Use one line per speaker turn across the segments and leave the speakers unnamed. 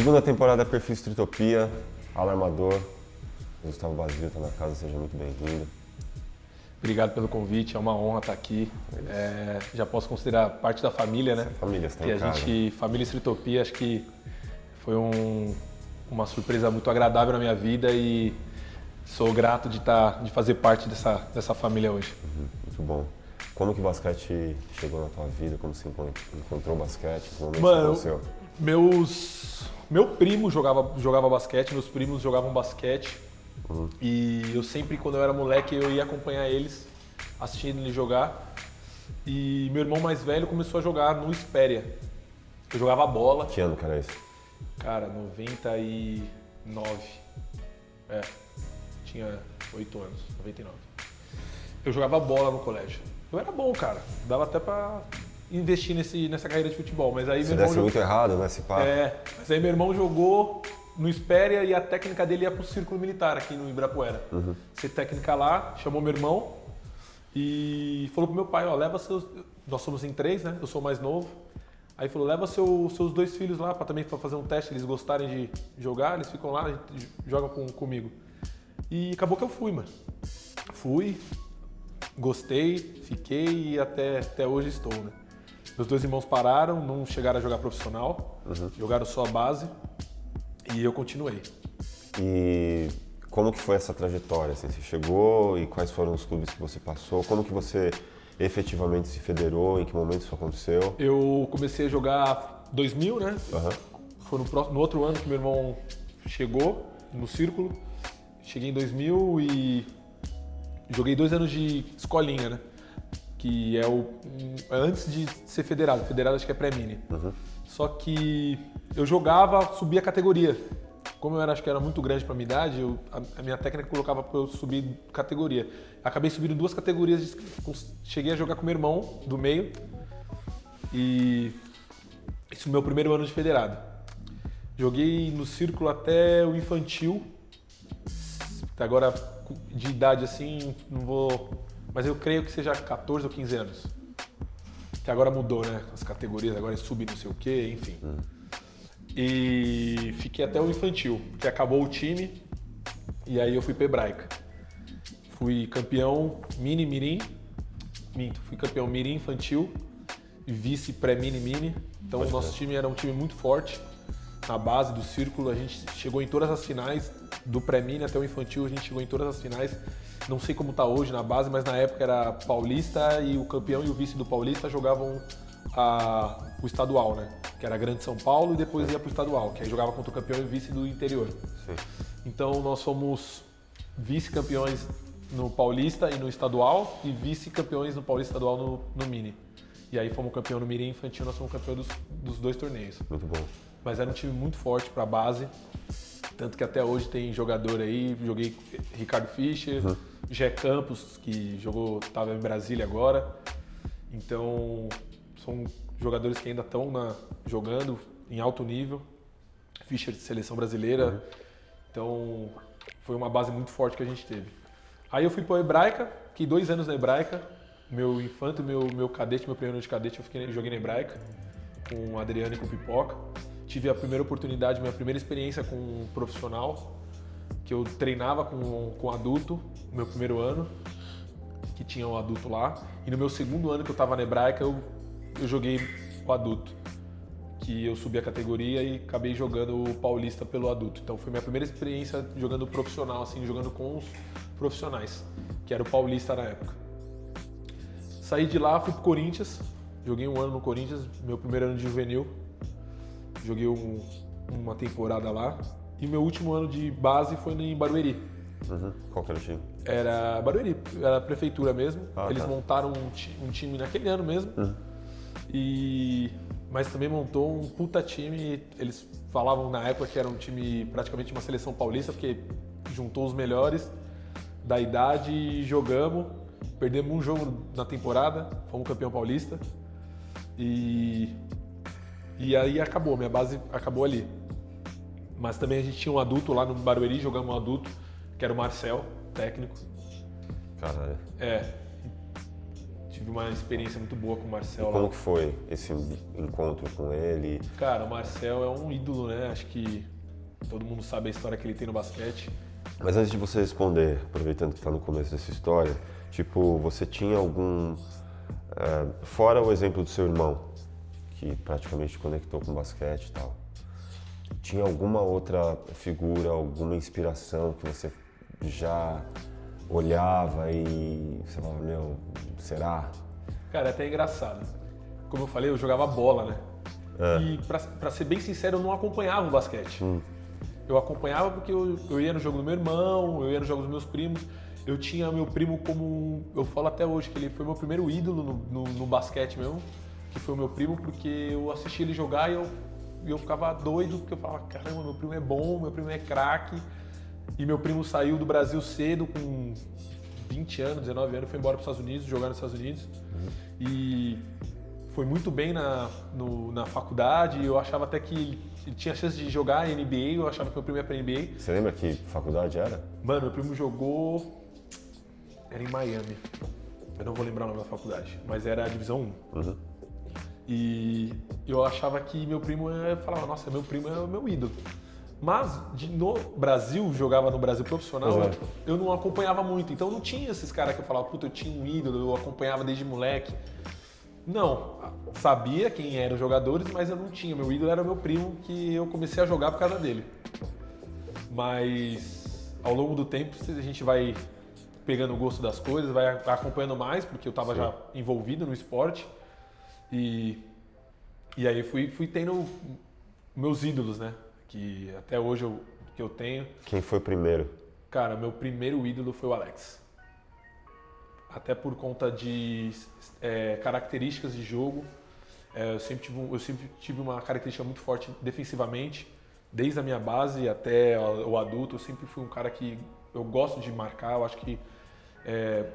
Segunda temporada Perfil Estritopia, Alarmador. Gustavo Basílio está na casa, seja muito bem-vindo.
Obrigado pelo convite, é uma honra estar aqui. É, já posso considerar parte da família, né?
Família, está em
a
casa.
gente, família Estritopia, acho que foi um, uma surpresa muito agradável na minha vida e sou grato de estar, de fazer parte dessa, dessa família hoje.
Uhum, muito bom. Como que o basquete chegou na tua vida? Como você encontrou o basquete? Como momento
Mano,
você conheceu?
Meus meu primo jogava jogava basquete, meus primos jogavam basquete. E eu sempre quando eu era moleque eu ia acompanhar eles, assistindo eles jogar. E meu irmão mais velho começou a jogar no Espéria. Eu jogava bola,
Que ano que era isso?
cara, 99. É, tinha 8 anos, 99. Eu jogava bola no colégio. Eu era bom, cara. Dava até pra investir nesse, nessa carreira de futebol. Mas aí
Você
meu irmão
desse
jogou-
muito errado, né? Esse papo.
É, mas aí meu irmão jogou no Espéria e a técnica dele ia pro Círculo Militar aqui no Ibirapuera. Ser técnica lá, chamou meu irmão e falou pro meu pai, ó, leva seus... Nós somos em três, né? Eu sou o mais novo. Aí falou, leva seu- seus dois filhos lá para também pra fazer um teste, eles gostarem de jogar, eles ficam lá, a gente joga com, comigo. E acabou que eu fui, mano. Fui, gostei, fiquei e até, até hoje estou, né? Meus dois irmãos pararam, não chegaram a jogar profissional, jogaram só a base e eu continuei.
E como que foi essa trajetória? Assim, você chegou e quais foram os clubes que você passou? Como que você efetivamente se federou? Em que momento isso aconteceu?
Eu comecei a jogar 2000, né?
Aham.
Foi no, próximo- no outro ano que meu irmão chegou no círculo. Cheguei em 2000 e joguei dois anos de escolinha, né? Que é o antes de ser federado. Federado acho que é pré-mini. Só que eu jogava, subia a categoria. Como eu era, acho que era muito grande para minha idade, eu- a, minha técnica colocava para eu subir categoria. Acabei subindo duas categorias. cheguei a jogar com meu irmão do meio e isso no meu primeiro ano de federado. Joguei no círculo até o infantil. Agora, de idade assim, não vou. Mas eu creio que seja 14 ou 15 anos. Que agora mudou, né? As categorias, agora é sub não sei o quê, enfim. E fiquei até o infantil, que acabou o time. E aí eu fui pra Hebraica. Fui campeão mini mirim. Minto, fui campeão mirim infantil e vice pré-mini mini. Então o nosso time era um time muito forte. Na base do círculo, a gente chegou em todas as finais, do pré-mini até o infantil, a gente chegou em todas as finais. Não sei como tá hoje na base, mas na época era paulista e o campeão e o vice do paulista jogavam a- o estadual, né? Que era Grande São Paulo e depois ia pro estadual, que aí jogava contra o campeão e o vice do interior.
Sim.
Então nós fomos vice-campeões no Paulista e no estadual e vice-campeões no Paulista estadual no, no Mini. E aí fomos campeão no Mirim infantil, nós fomos campeão dos, dos dois torneios.
Muito bom.
Mas era um time muito forte para base, tanto que até hoje tem jogador aí, joguei Ricardo Fischer, Jé Campos, que jogou, estava em Brasília agora. Então, são jogadores que ainda estão jogando em alto nível. Fischer de seleção brasileira. Então, foi uma base muito forte que a gente teve. Aí eu fui para Hebraica, fiquei dois anos na Hebraica. Meu infanto, meu, meu cadete, meu primeiro ano de cadete, eu fiquei, joguei na Hebraica com o Adriano e com o Pipoca. Tive a primeira oportunidade, minha primeira experiência com um profissional, que eu treinava com, com adulto, no meu primeiro ano, que tinha um adulto lá. E no meu segundo ano que eu estava na Hebraica, eu, eu joguei o adulto. Que eu subi a categoria e acabei jogando o Paulista pelo adulto. Então foi minha primeira experiência jogando profissional, assim, jogando com os profissionais, que era o Paulista na época. Saí de lá, fui pro Corinthians, joguei um ano no Corinthians, meu primeiro ano de juvenil. Joguei um- uma temporada lá. E meu último ano de base foi em Barueri.
Uhum. Qual que era o time?
Era Barueri, era a prefeitura mesmo.
Ah,
Eles
tá.
montaram um, ti- um time naquele ano mesmo. E mas também montou um puta time. Eles falavam na época que era um time praticamente uma seleção paulista, porque juntou os melhores da idade e jogamos. Perdemos um jogo na temporada, fomos campeão paulista. E e aí acabou, minha base acabou ali. Mas também a gente tinha um adulto lá no Barueri, jogamos um adulto, que era o Marcel, técnico.
Caralho.
É. tive uma experiência muito boa com o Marcel
Como
lá.
que foi esse encontro com ele?
Cara, o Marcel é um ídolo, né? Acho que todo mundo sabe a história que ele tem no basquete.
Mas antes de você responder, aproveitando que está no começo dessa história, tipo, você tinha algum. eh, fora o exemplo do seu irmão, que praticamente te conectou com o basquete e tal, tinha alguma outra figura, alguma inspiração que você já olhava e você falava, meu, será?
Cara, é até engraçado. Como eu falei, eu jogava bola, né? E pra, pra ser bem sincero, eu não acompanhava o basquete. Eu acompanhava porque eu, eu ia no jogo do meu irmão, eu ia no jogo dos meus primos. Eu tinha meu primo como. Eu falo até hoje que ele foi meu primeiro ídolo no, no, no basquete mesmo, que foi o meu primo, porque eu assisti ele jogar e eu, e eu ficava doido, porque eu falava: caramba, meu primo é bom, meu primo é craque. E meu primo saiu do Brasil cedo, com 20 anos, 19 anos, foi embora para os Estados Unidos, jogar nos Estados Unidos. E foi muito bem na, no- na faculdade. Eu achava até que ele tinha chance de jogar NBA, eu achava que meu primo ia pra NBA.
Você lembra que faculdade era?
Mano, meu primo jogou. Era em Miami. Eu não vou lembrar o nome da faculdade, mas era a divisão 1.
Uhum.
E eu achava que meu primo, eu falava, nossa, meu primo é o meu ídolo. Mas de- no Brasil, jogava no Brasil profissional,
é.
eu não acompanhava muito. Então não tinha esses caras que eu falava, puta, eu tinha um ídolo, eu acompanhava desde moleque. Não, sabia quem eram os jogadores, mas eu não tinha. Meu ídolo era meu primo, que eu comecei a jogar por causa dele. Mas ao longo do tempo a gente vai pegando o gosto das coisas, vai acompanhando mais, porque eu estava já envolvido no esporte. E, e aí fui, fui tendo meus ídolos, né? Que até hoje eu, que eu tenho.
Quem foi primeiro?
Cara, meu primeiro ídolo foi o Alex. Até por conta de é, características de jogo. É, eu, sempre tive, um- eu sempre tive uma característica muito forte defensivamente. Desde a minha base até o adulto, eu sempre fui um cara que eu gosto de marcar. Eu acho que é,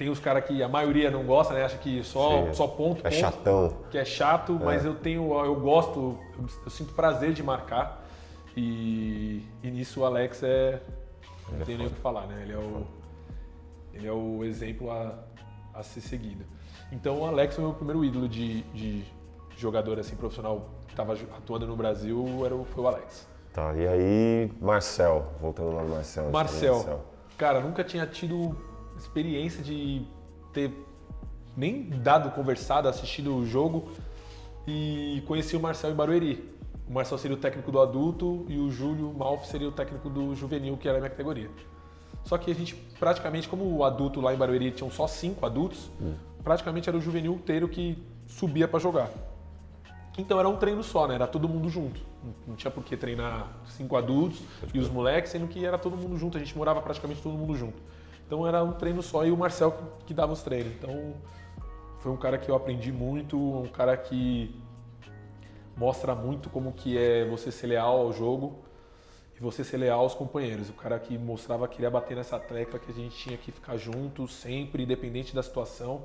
tem os caras que a maioria não gosta, né? Acha que só,
Sim,
só ponto,
É
ponto
chatão.
que é chato, mas eu tenho, eu gosto, eu, eu sinto prazer de marcar e, e nisso o Alex é, não
é
tem nem o que falar, né? Ele é o, ele é o exemplo a, a ser seguido. Então o Alex foi o meu primeiro ídolo de, de jogador assim profissional que estava atuando no Brasil, era o, foi o Alex.
Tá, e aí, Marcel, voltando lá no Marcel.
Marcel, cara, nunca tinha tido experiência de ter nem dado conversado, assistido o jogo e conheci o Marcel em Barueri. O Marcel seria o técnico do adulto e o Júlio Malf seria o técnico do juvenil, que era a minha categoria. Só que a gente, praticamente, como o adulto lá em Barueri tinham só cinco adultos, praticamente era o juvenil inteiro que subia para jogar. Então era um treino só, né? Era todo mundo junto. Não tinha por que treinar cinco adultos e os moleques, sendo que era todo mundo junto. A gente morava praticamente todo mundo junto. Então era um treino só e o Marcel que, dava os treinos. Então foi um cara que eu aprendi muito, um cara que mostra muito como que é você ser leal ao jogo e você ser leal aos companheiros. O cara que mostrava que queria bater nessa tecla que a gente tinha que ficar junto sempre, independente da situação.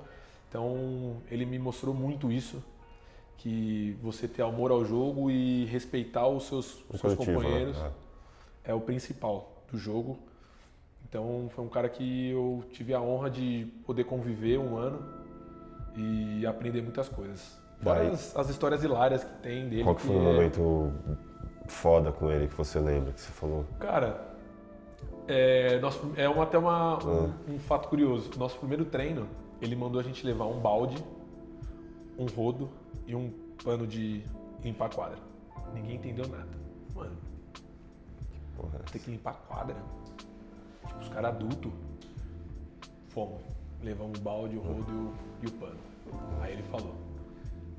Então ele me mostrou muito isso, que você ter amor ao jogo e respeitar os seus, os seus
coletivo, né?
companheiros
É.
é o principal do jogo. Então foi um cara que eu tive a honra de poder conviver um ano e aprender muitas coisas. Fora as, as histórias hilárias que tem dele.
Qual que foi o
é-
momento foda com ele que você lembra, que você falou?
Cara, é, nosso, é uma, até uma, um,
Ah.
um fato curioso. Nosso primeiro treino, ele mandou a gente levar um balde, um rodo e um pano de limpar a quadra. Ninguém entendeu nada. Mano,
Porra,
tem que limpar a quadra. Os caras adultos. Fomos. Levamos o balde, o rodo e o, pano. Aí ele falou.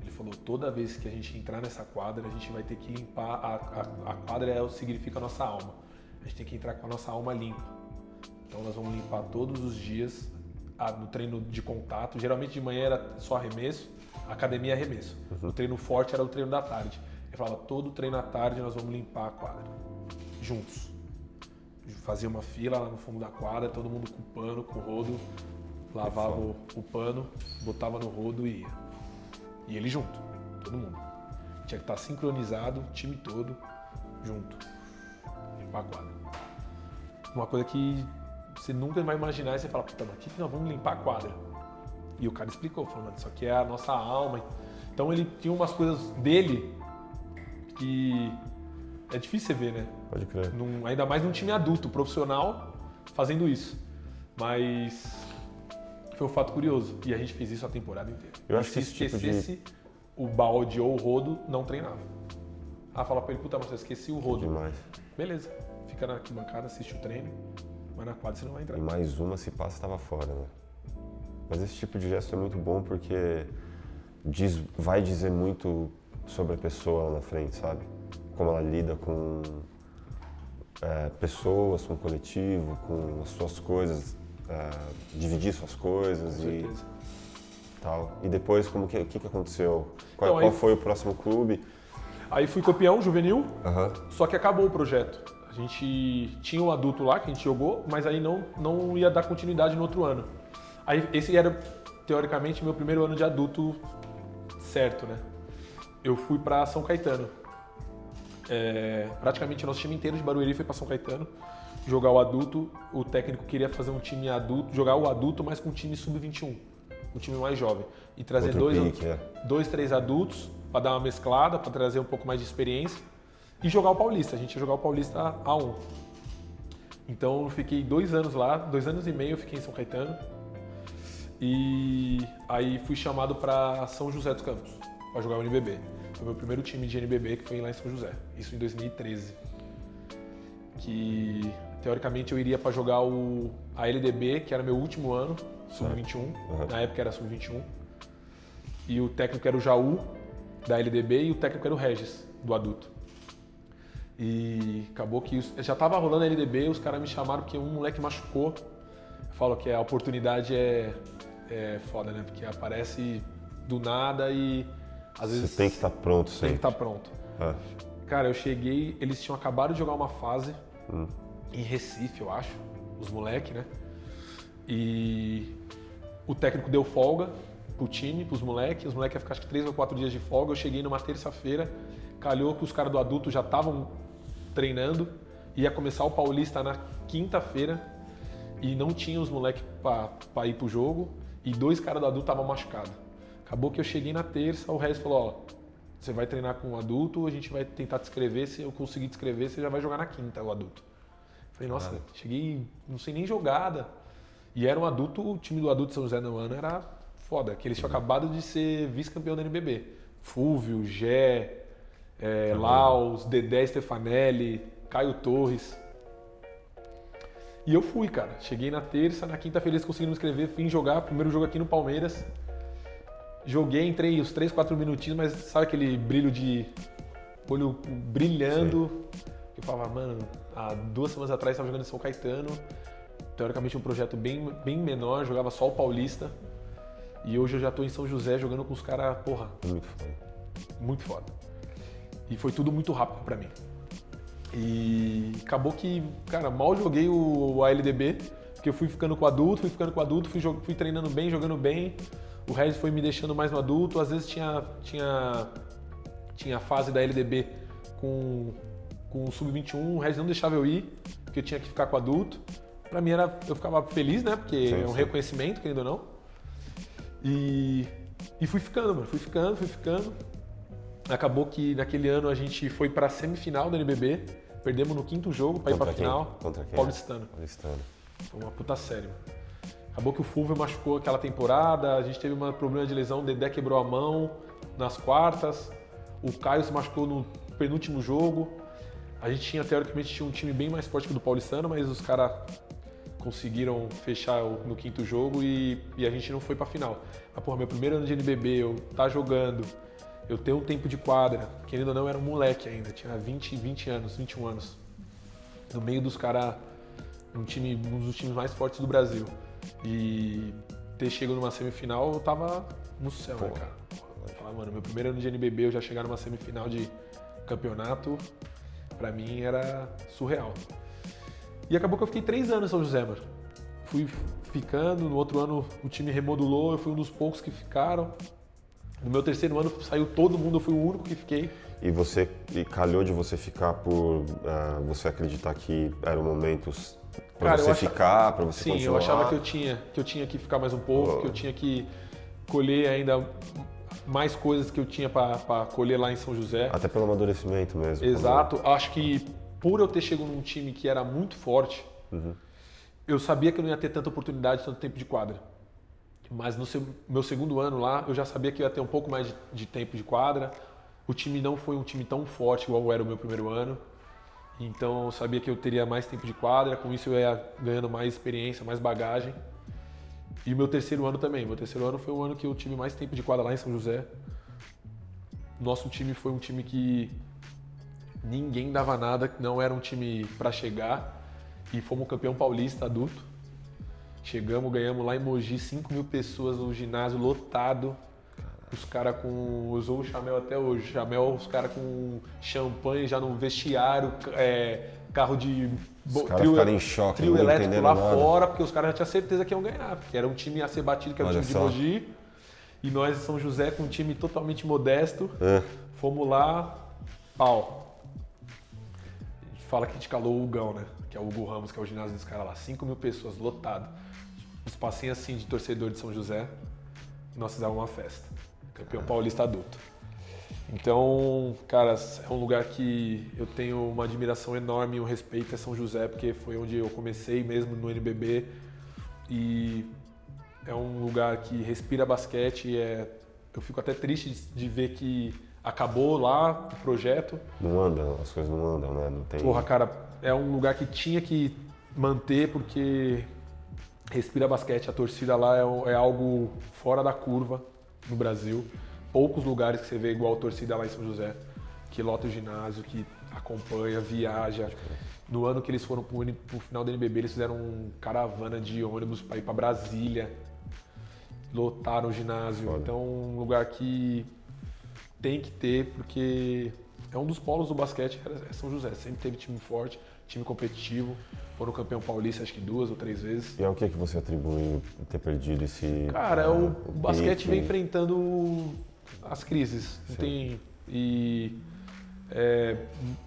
Ele falou, toda vez que a gente entrar nessa quadra, a gente vai ter que limpar. A, a, a quadra é, o- significa a nossa alma. A gente tem que entrar com a nossa alma limpa. Então nós vamos limpar todos os dias a- no treino de contato. Geralmente de manhã era só arremesso, academia é arremesso. O treino forte era o treino da tarde. Ele falava, todo treino à tarde nós vamos limpar a quadra. Juntos. Fazia uma fila lá no fundo da quadra, todo mundo com pano, com rodo, lavava o, o pano, botava no rodo e ia. E ele junto, todo mundo. Tinha que estar sincronizado, o time todo, junto. Limpar a quadra. Uma coisa que você nunca vai imaginar e você fala, puta, mas aqui que nós vamos limpar a quadra. E o cara explicou, falou, mano, isso aqui é a nossa alma. Então ele tinha umas coisas dele que é difícil você ver, né?
Pode crer.
Num- ainda mais num time adulto, profissional, fazendo isso. Mas foi um fato curioso. E a gente fez isso a temporada inteira.
Eu
E
acho
se
que esse tipo de-
esquecesse o balde ou o rodo, não treinava. Ah, fala pra ele, puta, mas eu esqueci o rodo.
Demais.
Beleza. Fica na arquibancada, assiste o treino, mas na quadra você não vai entrar.
E mais uma, se passa, estava fora, né? Mas esse tipo de gesto é muito bom porque diz, vai dizer muito sobre a pessoa lá na frente, sabe? Como ela lida com é, pessoas, com o coletivo, com as suas coisas, é, dividir suas coisas
Com
e
certeza.
tal. E depois, como que, o que, que aconteceu? Qual,
Então, aí-
qual foi o próximo clube?
Aí fui campeão juvenil,
Aham.
Só que acabou o projeto. A gente tinha um adulto lá que a gente jogou, mas aí não, não ia dar continuidade no outro ano. Aí esse era, teoricamente, meu primeiro ano de adulto certo, né? Eu fui para São Caetano. É, praticamente o nosso time inteiro de Barueri foi para São Caetano jogar o adulto. O técnico queria fazer um time adulto, jogar o adulto, mas com um time sub-21, um time mais jovem. E trazer
Outro
dois,
pique, é.
dois, três adultos para dar uma mesclada, para trazer um pouco mais de experiência e jogar o Paulista. A gente ia jogar o Paulista A1. Então eu fiquei dois anos lá, dois anos e meio eu fiquei em São Caetano. E aí fui chamado para São José dos Campos para jogar o NBB. Foi meu primeiro time de NBB que foi lá em São José. Isso em 2013. Que teoricamente eu iria para jogar o a LDB, que era meu último ano, sub-21.
Uhum.
Na época era sub-21. E o técnico era o Jaú da LDB e o técnico era o Regis do adulto. E acabou que os- já tava rolando a LDB, os caras me chamaram porque um moleque machucou. Eu falo que a oportunidade é, é foda, né? Porque aparece do nada e às vezes
Você tem que estar pronto
tem que estar pronto.
É.
Cara, eu cheguei, eles tinham acabado de jogar uma fase
Hum.
em Recife, eu acho, os moleques, né? E o técnico deu folga pro time, pros moleques, os moleques iam ficar acho que três ou quatro dias de folga. Eu cheguei numa terça-feira, calhou que os caras do adulto já estavam treinando, ia começar o Paulista na quinta-feira e não tinha os moleques para ir pro jogo e dois caras do adulto estavam machucados. Acabou que eu cheguei na terça, o Regis falou, ó, você vai treinar com o adulto, a gente vai tentar te escrever, se eu conseguir te escrever, você já vai jogar na quinta, o adulto. Falei, nossa, cheguei, não sei nem jogada. E era um adulto, o time do adulto de São José no ano era foda, que eles tinham acabado de ser vice-campeão da NBB. Fúvio, Gé, é, Laus, Dedé Stefanelli, Caio Torres. E eu fui, cara. Cheguei na terça, na quinta-feira eles conseguiram me inscrever, vim jogar, primeiro jogo aqui no Palmeiras. Joguei, entrei os 3, 4 minutinhos, mas sabe aquele brilho de olho brilhando? Eu falava, mano, há duas semanas atrás estava jogando em São Caetano, teoricamente um projeto bem, bem menor, jogava só o Paulista. E hoje eu já tô em São José jogando com os caras, porra,
Muito foda.
muito foda. E foi tudo muito rápido pra mim. E acabou que, cara, mal joguei o ALDB, porque eu fui ficando com o adulto, fui ficando com o adulto, fui, fui treinando bem, jogando bem. O Regis foi me deixando mais no adulto. Às vezes tinha, tinha, tinha a fase da LDB com, com o Sub-21, o Regis não deixava eu ir, porque eu tinha que ficar com o adulto. Pra mim era, eu ficava feliz, né? Porque
Sim,
é um
sim.
reconhecimento, querendo ou não. E, e fui ficando, mano. Fui ficando, fui ficando. Acabou que naquele ano a gente foi pra semifinal da NBB. Perdemos no quinto jogo pra ir pra
quem?
final.
Contra quem?
Paulistano.
Paulistano.
Foi uma puta série. mano. Acabou que o Fulvio machucou aquela temporada, a gente teve um problema de lesão, o Dedé quebrou a mão nas quartas, o Caio se machucou no penúltimo jogo. A gente tinha, teoricamente, tinha um time bem mais forte que o do Paulistano, mas os caras conseguiram fechar no quinto jogo e, e a gente não foi pra final. Mas, porra, meu primeiro ano de NBB, eu tá jogando, eu tenho um tempo de quadra, querendo ou não, era um moleque ainda, tinha 20, 20 anos, 21 anos. No meio dos caras, um time, um dos times mais fortes do Brasil. E ter chegado numa semifinal, eu tava no céu, né,
Porra.
cara? Eu falava, mano, meu primeiro ano de NBB, eu já chegar numa semifinal de campeonato, pra mim era surreal. E acabou que eu fiquei três anos em São José, mano. Fui ficando, no outro ano o time remodulou, eu fui um dos poucos que ficaram. No meu terceiro ano saiu todo mundo, eu fui o único que fiquei.
E você e calhou de você ficar por ah, você acreditar que eram momentos
Cara, eu
você
acha-
ficar, para você
Sim,
continuar.
eu achava que eu tinha que eu tinha que ficar mais um pouco, que eu tinha que colher ainda mais coisas que eu tinha para colher lá em São José.
Até pelo amadurecimento mesmo.
Exato. Acho que por eu ter chegado num time que era muito forte, uhum. eu sabia que eu não ia ter tanta oportunidade, tanto tempo de quadra. Mas no meu segundo ano lá, eu já sabia que eu ia ter um pouco mais de, de tempo de quadra. O time não foi um time tão forte igual era o meu primeiro ano. Então eu sabia que eu teria mais tempo de quadra, com isso eu ia ganhando mais experiência, mais bagagem. E meu terceiro ano também. Meu terceiro ano foi o ano que eu tive mais tempo de quadra lá em São José. Nosso time foi um time que ninguém dava nada, não era um time para chegar. E fomos campeão paulista adulto. Chegamos, ganhamos lá em Mogi 5 mil pessoas no ginásio lotado. Os caras com. Usou o Chamel até hoje. Chamel, os caras com champanhe já no vestiário, é, carro de.
Os caras ficaram em choque,
trio elétrico lá nada. fora, porque os caras já tinham certeza que iam ganhar, porque era um time a ser batido, que era Olha o time só. de Mogi. E nós, São José, com um time totalmente modesto, é. fomos lá, pau. A gente fala que a gente calou o Hugão, né? Que é o Hugo Ramos, que é o ginásio dos caras lá. 5 mil pessoas, lotado. Um espacinho assim de torcedor de São José. Nós fizemos uma festa campeão paulista adulto. Então, cara, é um lugar que eu tenho uma admiração enorme e um respeito a São José, porque foi onde eu comecei mesmo no NBB e é um lugar que respira basquete. É, eu fico até triste de ver que acabou lá o projeto.
Não anda, as coisas não andam, né? Não tem.
Porra, cara, é um lugar que tinha que manter porque respira basquete. A torcida lá é, é algo fora da curva no Brasil. Poucos lugares que você vê igual a torcida lá em São José, que lota o ginásio, que acompanha, viaja. No ano que eles foram pro, pro final do NBB, eles fizeram um caravana de ônibus para ir para Brasília. Lotaram o ginásio. Foda. Então, um lugar que tem que ter, porque é um dos polos do basquete, é São José. Sempre teve time forte, time competitivo. Foram campeão paulista acho que duas ou três vezes.
E ao que é que você atribui ter perdido esse.
Cara, uh, o, basquete vem enfrentando as crises. Tem, e é,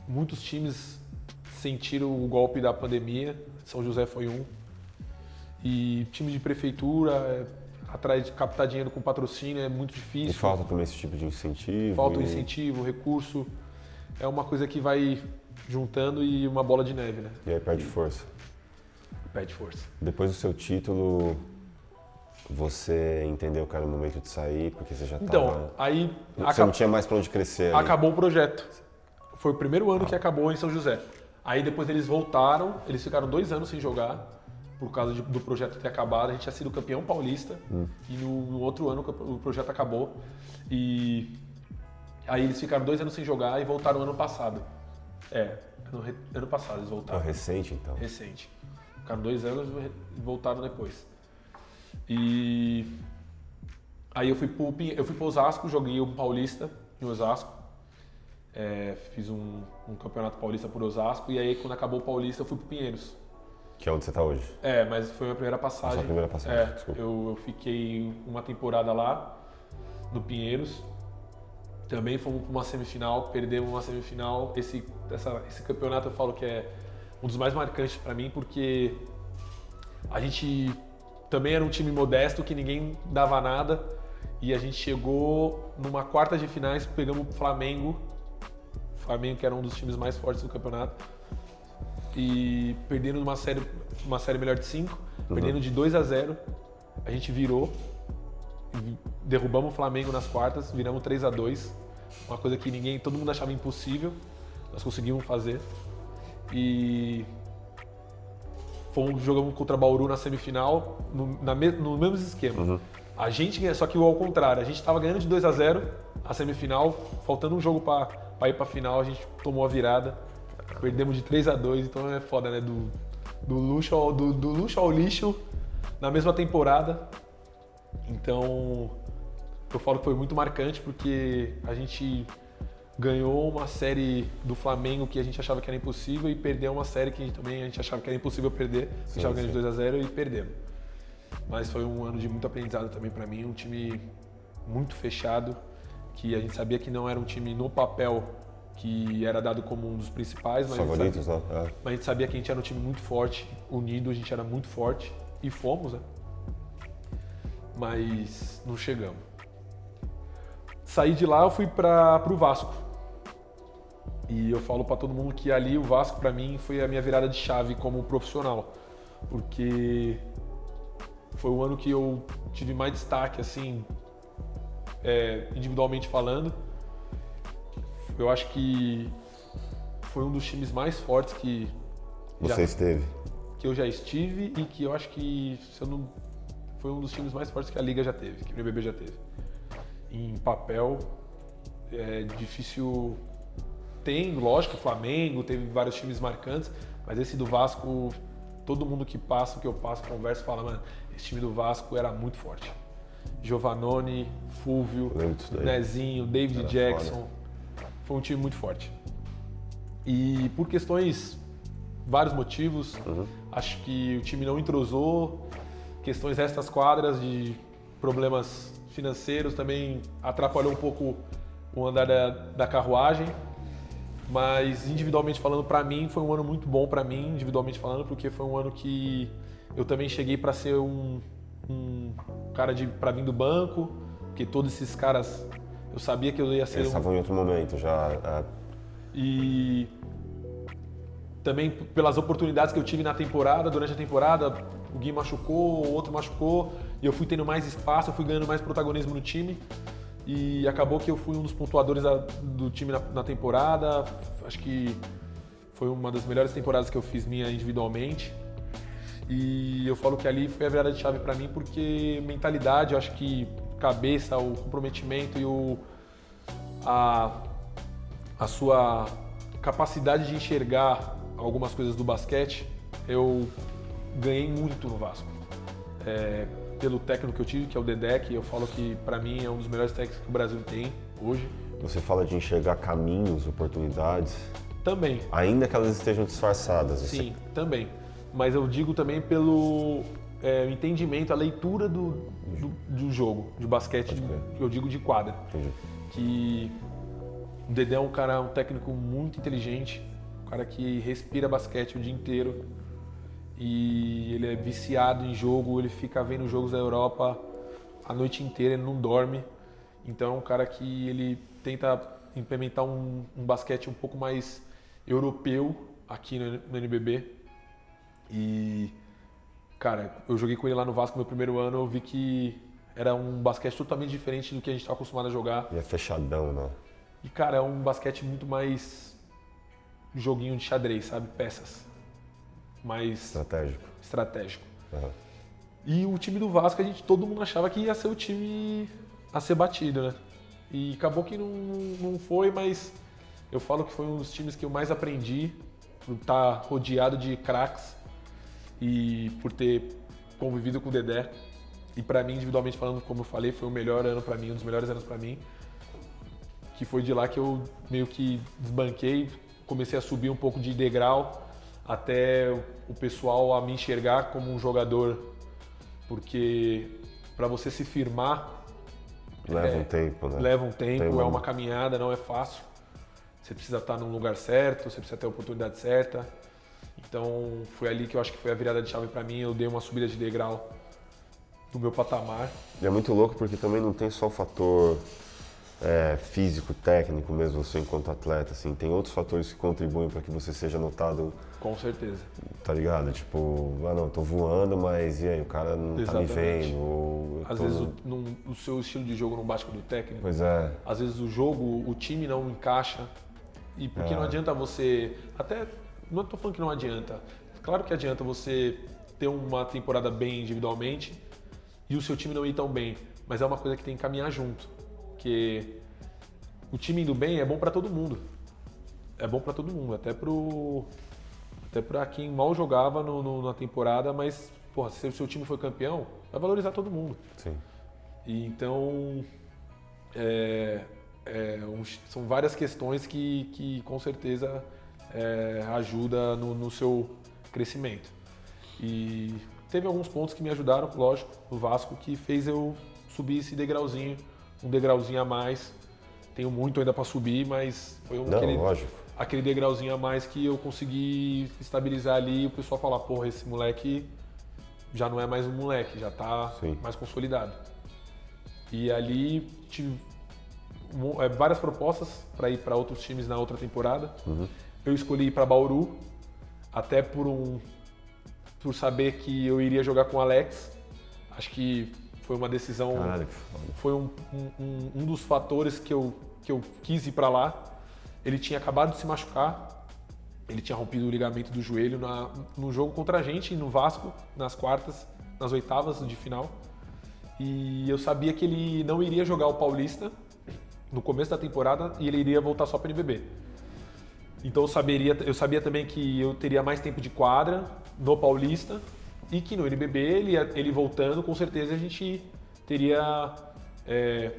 muitos times sentiram o golpe da pandemia. São José foi um. E time de prefeitura, é, atrás de captar dinheiro com patrocínio é muito difícil. E
falta também esse tipo de incentivo.
Falta e... incentivo, recurso. É uma coisa que vai juntando e uma bola de neve, né?
E aí perde força.
Perde força.
Depois do seu título, você entendeu que era o momento de sair, porque você já estava...
Então, aí...
Você acab... não tinha mais para onde crescer.
Ali. Acabou o projeto. Foi o primeiro ano ah. que acabou em São José. Aí depois eles voltaram, eles ficaram dois anos sem jogar, por causa de, do projeto ter acabado. A gente tinha sido campeão paulista, hum. e no, no outro ano o projeto acabou. E aí eles ficaram dois anos sem jogar e voltaram ano passado. É, ano, ano passado eles voltaram.
Oh, recente então?
Recente. Ficaram dois anos e voltaram depois. E aí eu fui pro, eu fui pro Osasco, joguei o Paulista em Osasco. É, fiz um, um, campeonato paulista por Osasco e aí quando acabou o Paulista eu fui pro Pinheiros.
Que é onde você está hoje?
É, mas foi a minha primeira passagem. A
sua primeira passagem,
é. Eu, eu fiquei uma temporada lá, no Pinheiros. Também fomos para uma semifinal, perdemos uma semifinal. Esse, essa, esse campeonato eu falo que é um dos mais marcantes para mim, porque a gente também era um time modesto que ninguém dava nada e a gente chegou numa quarta de finais, pegamos o Flamengo, Flamengo que era um dos times mais fortes do campeonato e perdendo uma série, uma série melhor de 5, uhum. perdendo de 2 a 0, a gente virou derrubamos o Flamengo nas quartas, viramos 3 a 2 uma coisa que ninguém, todo mundo achava impossível, nós conseguimos fazer. E fomos, jogamos contra Bauru na semifinal, no, na, no mesmo esquema. Uhum. A gente, só que ao contrário, a gente estava ganhando de 2 a 0 a semifinal, faltando um jogo para ir para a final, a gente tomou a virada, perdemos de 3 a 2 então é foda, né? Do, do, luxo ao, do, do luxo ao lixo na mesma temporada. Então, eu falo que foi muito marcante porque a gente ganhou uma série do Flamengo que a gente achava que era impossível e perdeu uma série que também a gente achava que era impossível perder. A gente estava ganhando de 2 a 0 e perdemos. Mas foi um ano de muito aprendizado também para mim, um time muito fechado, que a gente sabia que não era um time no papel que era dado como um dos principais, mas,
Favoritos,
a, gente sabia,
né?
mas a gente sabia que a gente era um time muito forte, unido, a gente era muito forte e fomos, né? Mas não chegamos. Saí de lá, eu fui para o Vasco. E eu falo para todo mundo que ali o Vasco para mim foi a minha virada de chave como profissional, porque foi o ano que eu tive mais destaque assim, é, individualmente falando. Eu acho que foi um dos times mais fortes que
você
já,
esteve,
que eu já estive e que eu acho que se eu não foi um dos times mais fortes que a liga já teve, que o NBB já teve. Em papel é difícil tem, lógico, Flamengo, teve vários times marcantes, mas esse do Vasco, todo mundo que passa, o que eu passo, conversa, fala, mano, esse time do Vasco era muito forte. Giovanoni, Fúvio, Nezinho, David era Jackson. Foda. Foi um time muito forte. E por questões, vários motivos, uhum. acho que o time não entrosou, questões restas quadras de problemas financeiros também atrapalhou um pouco o andar da, da carruagem. Mas individualmente falando, para mim foi um ano muito bom para mim, individualmente falando, porque foi um ano que eu também cheguei para ser um, um cara de para vir do banco, porque todos esses caras eu sabia que eu ia ser.
Eles um... estavam em outro momento já. É...
E também pelas oportunidades que eu tive na temporada, durante a temporada, o Gui machucou, o outro machucou, e eu fui tendo mais espaço, eu fui ganhando mais protagonismo no time. E acabou que eu fui um dos pontuadores do time na, na temporada. Acho que foi uma das melhores temporadas que eu fiz minha individualmente. E eu falo que ali foi a virada de chave para mim porque mentalidade, eu acho que cabeça, o comprometimento e o, a, a sua capacidade de enxergar algumas coisas do basquete, eu ganhei muito no Vasco. É, pelo técnico que eu tive, que é o Dedek, eu falo que para mim é um dos melhores técnicos que o Brasil tem hoje.
Você fala de enxergar caminhos, oportunidades?
Também.
Ainda que elas estejam disfarçadas.
Sim, você... também. Mas eu digo também pelo é, entendimento, a leitura do, do, do jogo, de basquete, de, eu digo de quadra. Entendi. Que o Dedé é um cara, um técnico muito inteligente, cara que respira basquete o dia inteiro e ele é viciado em jogo, ele fica vendo jogos da Europa a noite inteira, ele não dorme. Então é um cara que ele tenta implementar um, um basquete um pouco mais europeu aqui no, no, NBB. E, cara, eu joguei com ele lá no Vasco no meu primeiro ano, eu vi que era um basquete totalmente diferente do que a gente está acostumado a jogar.
E é fechadão, né?
E, cara, é um basquete muito mais joguinho de xadrez, sabe? Peças mais
estratégico.
estratégico. Uhum. E o time do Vasco, a gente, todo mundo achava que ia ser o time a ser batido, né? E acabou que não, não foi, mas eu falo que foi um dos times que eu mais aprendi por estar rodeado de craques e por ter convivido com o Dedé. E para mim, individualmente falando, como eu falei, foi o melhor ano para mim, um dos melhores anos para mim. Que foi de lá que eu meio que desbanquei, comecei a subir um pouco de degrau até o pessoal a me enxergar como um jogador, porque para você se firmar
leva é, um tempo, né?
Leva um tempo, uma... é uma caminhada, não é fácil. Você precisa estar no lugar certo, você precisa ter a oportunidade certa. Então foi ali que eu acho que foi a virada de chave para mim. Eu dei uma subida de degrau do meu patamar.
E é muito louco porque também não tem só o fator é, físico, técnico mesmo, você enquanto atleta, assim, tem outros fatores que contribuem para que você seja notado.
Com certeza.
Tá ligado? Tipo, ah não, tô voando, mas e aí, o cara não Exatamente. tá me vendo. Ou
Às vezes o, no, o, seu estilo de jogo não bate com o do técnico.
Pois é.
Às vezes o jogo, o time não encaixa. E porque é. não adianta você. Até. Não tô falando que não adianta. Claro que adianta você ter uma temporada bem individualmente e o seu time não ir tão bem. Mas é uma coisa que tem que caminhar junto porque o time indo bem é bom para todo mundo. É bom para todo mundo, até pro até para quem mal jogava no, no, na temporada, mas porra, se o seu time foi campeão, vai valorizar todo mundo.
Sim.
E então é, é, um, são várias questões que, que com certeza é, ajuda no, no, seu crescimento. E teve alguns pontos que me ajudaram, lógico, no Vasco, que fez eu subir esse degrauzinho um degrauzinho a mais. Tenho muito ainda para subir, mas foi um,
Não, aquele, lógico.
aquele degrauzinho a mais que eu consegui estabilizar ali e o pessoal falar, porra, esse moleque já não é mais um moleque, já está mais consolidado. E ali tive é, várias propostas para ir para outros times na outra temporada. Uhum. Eu escolhi ir para Bauru, até por um por saber que eu iria jogar com o Alex. Acho que foi uma decisão. Caralho, foi um, um, um, dos fatores que eu, que eu quis ir para lá. Ele tinha acabado de se machucar. Ele tinha rompido o ligamento do joelho na, no jogo contra a gente, no Vasco, nas quartas, nas oitavas de final. E eu sabia que ele não iria jogar o Paulista no começo da temporada e ele iria voltar só para o NBB. Então eu, saberia, eu sabia também que eu teria mais tempo de quadra no Paulista e que no NBB ele, ele voltando, com certeza a gente teria. É,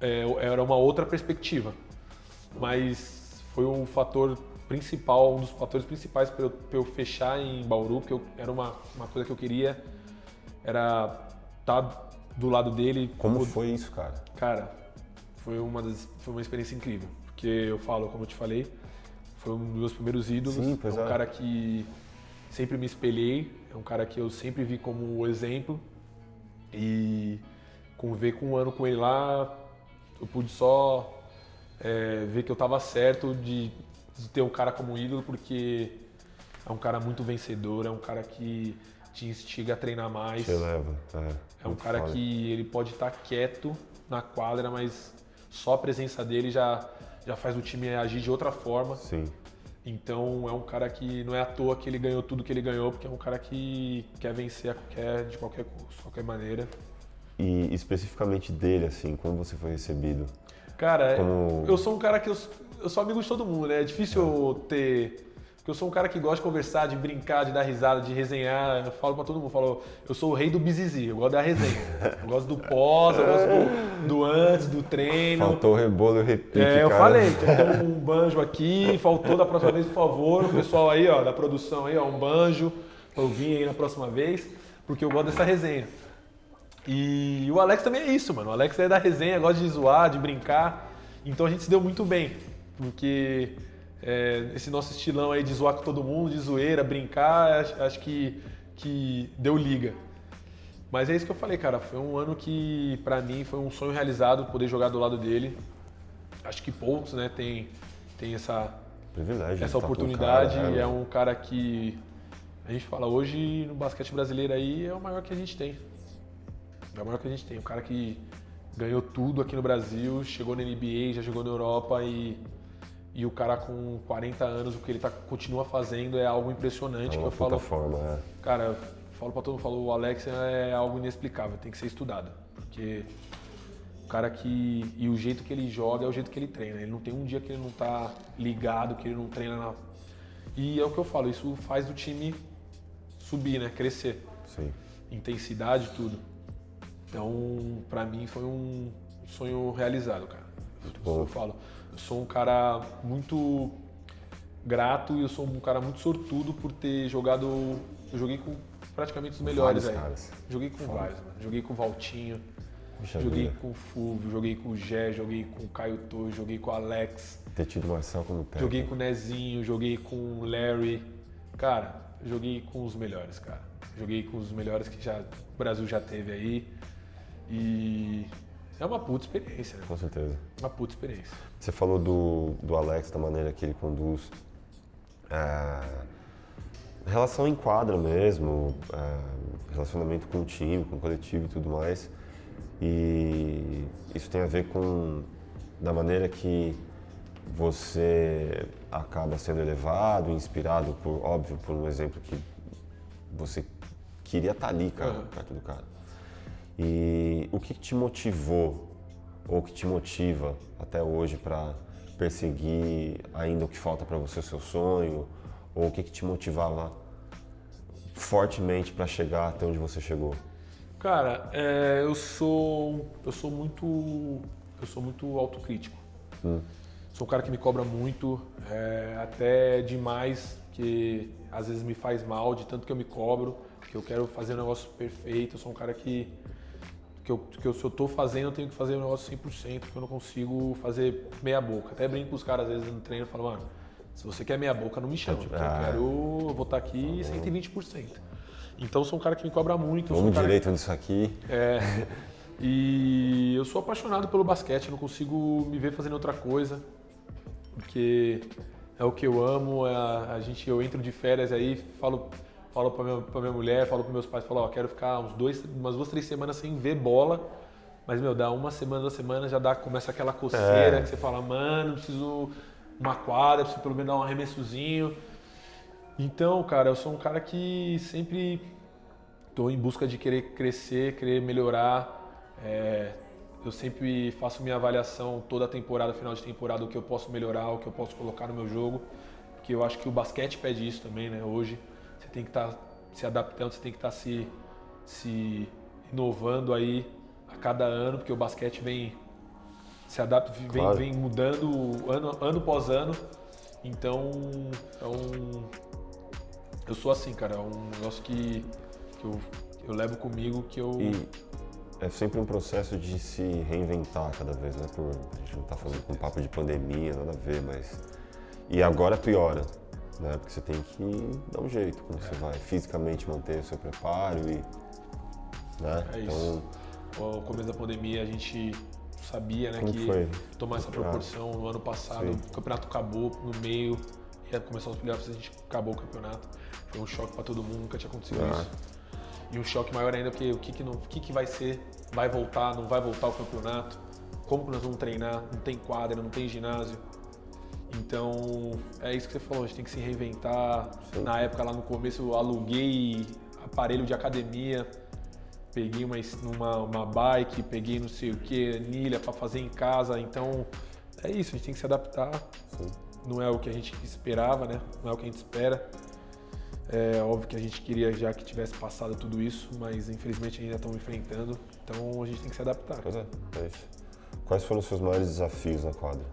é, era uma outra perspectiva. Mas foi um fator principal, um dos fatores principais para eu, eu, fechar em Bauru, porque eu, era uma, uma coisa que eu queria, era estar tá do lado dele.
Como, como foi isso, cara?
Cara, foi uma, das, foi uma experiência incrível. Porque eu falo, como eu te falei, foi um dos meus primeiros ídolos. Sim, é um é. cara que sempre me espelhei, é um cara que eu sempre vi como exemplo. E conviver com um ano com ele lá, eu pude só é, ver que eu estava certo de, de, ter um cara como ídolo, porque é um cara muito vencedor, é um cara que te instiga a treinar mais.
Te eleva,
é. É um cara foda. que ele pode estar tá quieto na quadra, mas só a presença dele já, já faz o time agir de outra forma.
Sim.
Então é um cara que não é à toa que ele ganhou tudo que ele ganhou, porque é um cara que quer vencer qualquer, de qualquer custo, qualquer maneira.
E especificamente dele, assim, como você foi recebido?
Cara, como... eu sou um cara que eu, eu sou amigo de todo mundo, né? É difícil é. eu ter porque eu sou um cara que gosta de conversar, de brincar, de dar risada, de resenhar. Eu falo pra todo mundo, eu falo, eu sou o rei do bizizi, eu gosto da resenha. Eu gosto do pós, eu gosto do, do antes, do treino.
Faltou o rebolo e o repique,
É, eu
cara.
falei, tem um banjo aqui, faltou da próxima vez, por favor, o pessoal aí, ó, da produção aí, ó, um banjo, pra eu vir aí na próxima vez, porque eu gosto dessa resenha. E o Alex também é isso, mano. O Alex é da resenha, gosta de zoar, de brincar. Então a gente se deu muito bem, porque é, esse nosso estilão aí de zoar com todo mundo, de zoeira, brincar, acho, acho, que, que deu liga. Mas é isso que eu falei, cara. Foi um ano que, para mim, foi um sonho realizado poder jogar do lado dele. Acho que poucos, né, tem, tem essa,
Privilégio
essa oportunidade. Cara, né? é um cara que a gente fala hoje no basquete brasileiro aí é o maior que a gente tem. É o maior que a gente tem. Um cara que ganhou tudo aqui no Brasil, chegou na NBA, já jogou na Europa e e o cara com 40 anos, o que ele tá, continua fazendo é algo impressionante.
É
que eu falo,
forma, é.
Cara, falo pra todo mundo, falo, o Alex é algo inexplicável, tem que ser estudado. Porque o cara que. E o jeito que ele joga é o jeito que ele treina. Ele não tem um dia que ele não tá ligado, que ele não treina na. E é o que eu falo, isso faz o time subir, né? Crescer.
Sim.
Intensidade, tudo. Então, pra mim foi um sonho realizado, cara. Muito bom. Eu falo eu sou um cara muito grato e eu sou um cara muito sortudo por ter jogado. Eu joguei com praticamente os melhores vários aí. Caras. Joguei com Foda. vários, mano. Joguei com o Valtinho, Puxa joguei vida. com o Fulvio, joguei com o Gé, joguei com o Caio Torres, joguei com o Alex.
Ter tido Marcel como técnico.
Joguei com o Nezinho, joguei com o Larry. Cara, joguei com os melhores, cara. Joguei com os melhores que já, o Brasil já teve aí. E é uma puta experiência, né?
Com certeza.
Uma puta experiência.
Você falou do, do Alex, da maneira que ele conduz. É, relação em quadra mesmo, é, relacionamento com o time, com o coletivo e tudo mais. E isso tem a ver com da maneira que você acaba sendo elevado, inspirado por, óbvio, por um exemplo que você queria estar ali, cara, uhum. perto do cara. E o que te motivou ou que te motiva até hoje para perseguir ainda o que falta para você, o seu sonho? Ou o que, que te motivava fortemente para chegar até onde você chegou?
Cara, é, eu sou eu sou muito eu sou muito autocrítico. Hum. Sou um cara que me cobra muito, é, até demais, que às vezes me faz mal de tanto que eu me cobro, que eu quero fazer um negócio perfeito. Eu sou um cara que que eu, que eu, se eu estou fazendo, eu tenho que fazer o negócio 100%, porque eu não consigo fazer meia boca. Até brinco com os caras, às vezes, no treino, falo, mano, se você quer meia boca, não me chama, porque eu quero, eu vou estar tá aqui 120%. Então sou um cara que me cobra muito.
Vamos
um
direito nisso aqui.
É. E eu sou apaixonado pelo basquete, não consigo me ver fazendo outra coisa, porque é o que eu amo. É a, a gente, eu entro de férias aí, falo, falo para minha, pra minha mulher, falo para meus pais, falo, ó, quero ficar uns dois, umas duas, três semanas sem ver bola. Mas, meu, dá uma semana, duas semanas, já dá, começa aquela coceira
É.
que você fala, mano, preciso uma quadra, preciso pelo menos dar um arremessozinho. Então, cara, eu sou um cara que sempre estou em busca de querer crescer, querer melhorar. É, eu sempre faço minha avaliação toda a temporada, final de temporada, o que eu posso melhorar, o que eu posso colocar no meu jogo, porque eu acho que o basquete pede isso também, né? Hoje tem que estar se adaptando, você tem que estar se, se inovando aí a cada ano, porque o basquete vem se adapta, vem,
Claro.
vem mudando ano, ano após ano. Então, é um, eu sou assim, cara, é um negócio que, que eu, eu levo comigo, que eu...
E é sempre um processo de se reinventar cada vez, né? Por, a gente não tá falando com papo de pandemia, nada a ver, mas. E agora piora, né? Porque você tem que dar um jeito quando você vai fisicamente manter o seu preparo e. Né?
É
então,
No começo da pandemia a gente sabia né, que
que foi?
tomar essa proporção no ano passado.
Sim.
O campeonato acabou no meio, ia começar os playoffs, a gente acabou o campeonato. Foi um choque para todo mundo, nunca tinha acontecido
Ah.
isso. E um choque maior ainda porque o que, que, não, o que, que vai ser? Vai voltar, não vai voltar o campeonato? Como que nós vamos treinar? Não tem quadra, não tem ginásio. Então, é isso que você falou, a gente tem que se reinventar.
Sim.
Na época, lá no começo, eu aluguei aparelho de academia, peguei uma, uma, uma bike, peguei não sei o que, anilha para fazer em casa. Então, é isso, a gente tem que se adaptar.
Sim.
Não é o que a gente esperava, né? Não é o que a gente espera. É óbvio que a gente queria já que tivesse passado tudo isso, mas infelizmente ainda estamos enfrentando. Então a gente tem que se adaptar.
Pois é, é isso. Quais foram os seus maiores desafios na quadra?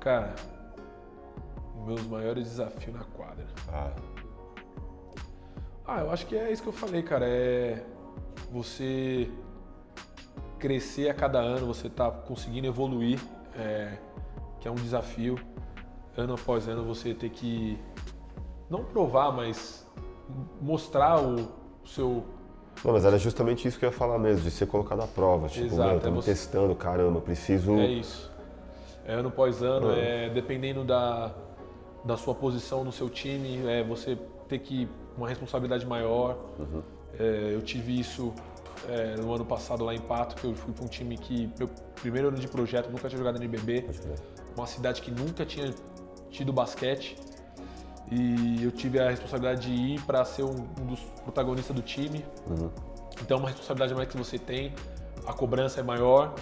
Cara, meus maiores desafios na quadra.
Ah,
Ah, eu acho que é isso que eu falei, cara. É você crescer a cada ano, você tá conseguindo evoluir, é, que é um desafio. Ano após ano você ter que não provar, mas mostrar o, o seu
Não, mas era justamente isso que eu ia falar mesmo, de ser colocado à prova. Tipo,
Exato,
meu,
é
tô me
você-
testando, caramba, eu preciso.
É isso. É ano após ano,
Ah.
é, dependendo da, da sua posição no seu time, é você ter que uma responsabilidade maior.
Uhum.
É, eu tive isso é, no ano passado lá em Pato, que eu fui para um time que meu primeiro ano de projeto nunca tinha jogado NBB, uma cidade que nunca tinha tido basquete. E eu tive a responsabilidade de ir para ser um, um dos protagonistas do time.
Uhum.
Então é uma responsabilidade maior que você tem, a cobrança é maior,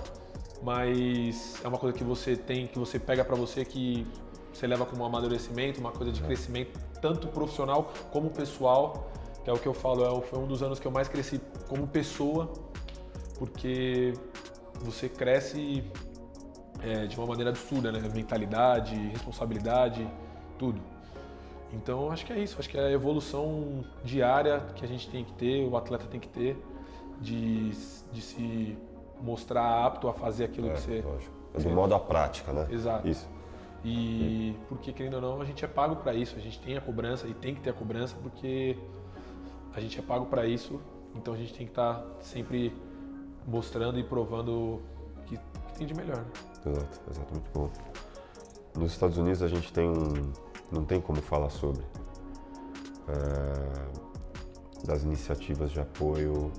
mas é uma coisa que você tem, que você pega pra você que você leva como um amadurecimento, uma coisa de crescimento tanto profissional como pessoal, que é o que eu falo, é, foi um dos anos que eu mais cresci como pessoa, porque você cresce é, de uma maneira absurda, né? Mentalidade, responsabilidade, tudo. Então acho que é isso, acho que é a evolução diária que a gente tem que ter, o atleta tem que ter, de, de se mostrar apto a fazer aquilo
É,
que você.
lógico. É do modo à prática, né?
Exato.
Isso.
E porque, querendo ou não, a gente é pago para isso, a gente tem a cobrança e tem que ter a cobrança porque a gente é pago para isso, então a gente tem que estar sempre mostrando e provando que, que tem de melhor. né?
Exato, exato, muito bom. Nos Estados Unidos a gente tem um. não tem como falar sobre. é, das iniciativas de apoio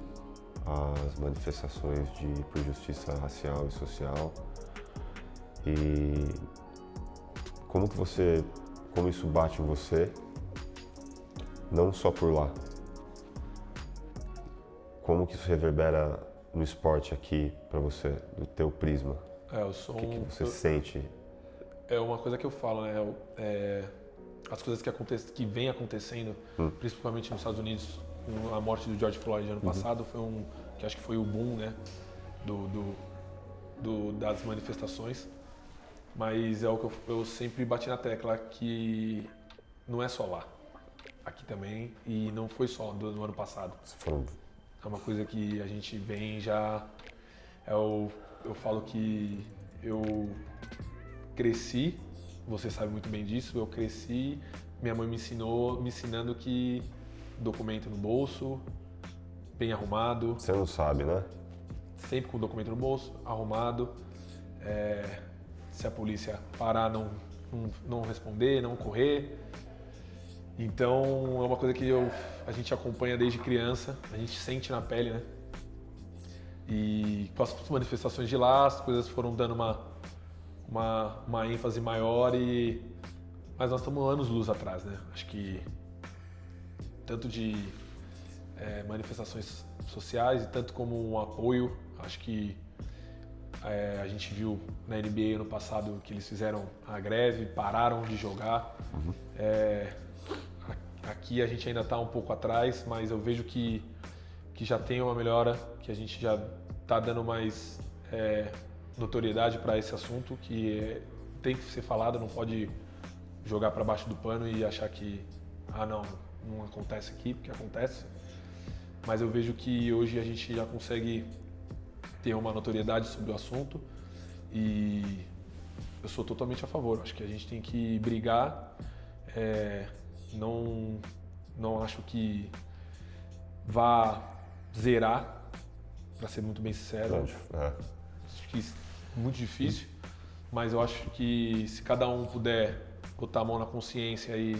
às manifestações de por justiça racial e social. E como que você. como isso bate em você, não só por lá. Como que isso reverbera no esporte aqui pra você, do teu prisma?
É, sou
O que, que você
eu-
sente?
É uma coisa que eu falo, né? o- é, as coisas que, aconte, que vem acontecendo,
Hum.
principalmente nos Estados Unidos, a morte do George Floyd
Uhum.
ano passado, foi um. Que acho que foi o boom, né? Do, do- do- das manifestações. Mas é o que eu, eu sempre bati na tecla que não é só lá. Aqui também, e não foi só do, do ano passado. É uma coisa que a gente vem já. É o, eu falo que eu cresci, você sabe muito bem disso, eu cresci, minha mãe me ensinou, me ensinando que documento no bolso, bem arrumado.
Você não sabe, né?
Sempre com o documento no bolso, arrumado. É, se a polícia parar, não, não, não responder, não correr. Então é uma coisa que eu, a gente acompanha desde criança, a gente sente na pele, né? E com as manifestações de lá, as coisas foram dando uma, uma, uma ênfase maior e mas nós estamos anos luz atrás, né? Acho que tanto de é, manifestações sociais e tanto como um apoio, acho que é, a gente viu na NBA ano passado que eles fizeram a greve, pararam de jogar. Uhum. É, aqui a gente ainda está um pouco atrás, mas eu vejo que, que já tem uma melhora, que a gente já está dando mais é, notoriedade para esse assunto, que é, tem que ser falado, não pode jogar para baixo do pano e achar que, ah não, não acontece aqui, porque acontece. Mas eu vejo que hoje a gente já consegue ter uma notoriedade sobre o assunto e eu sou totalmente a favor. Acho que a gente tem que brigar. É, não, não acho que vá zerar, para ser muito bem sincero. É. Acho que é muito difícil, mas eu acho que se cada um puder botar a mão na consciência e,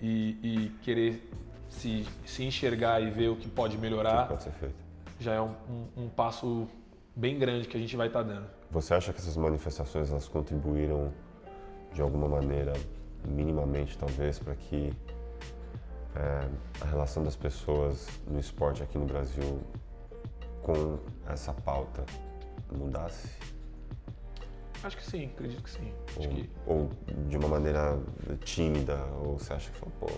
e, e querer se, se enxergar e ver o que pode melhorar,
que pode
já é um, um, um, passo bem grande que a gente vai estar tá dando.
Você acha que essas manifestações elas contribuíram de alguma maneira, minimamente talvez, para que é, a relação das pessoas no esporte aqui no Brasil com essa pauta mudasse?
Acho que sim, acredito que sim.
Ou,
que...
ou, de uma maneira tímida, ou você acha que foi, pô,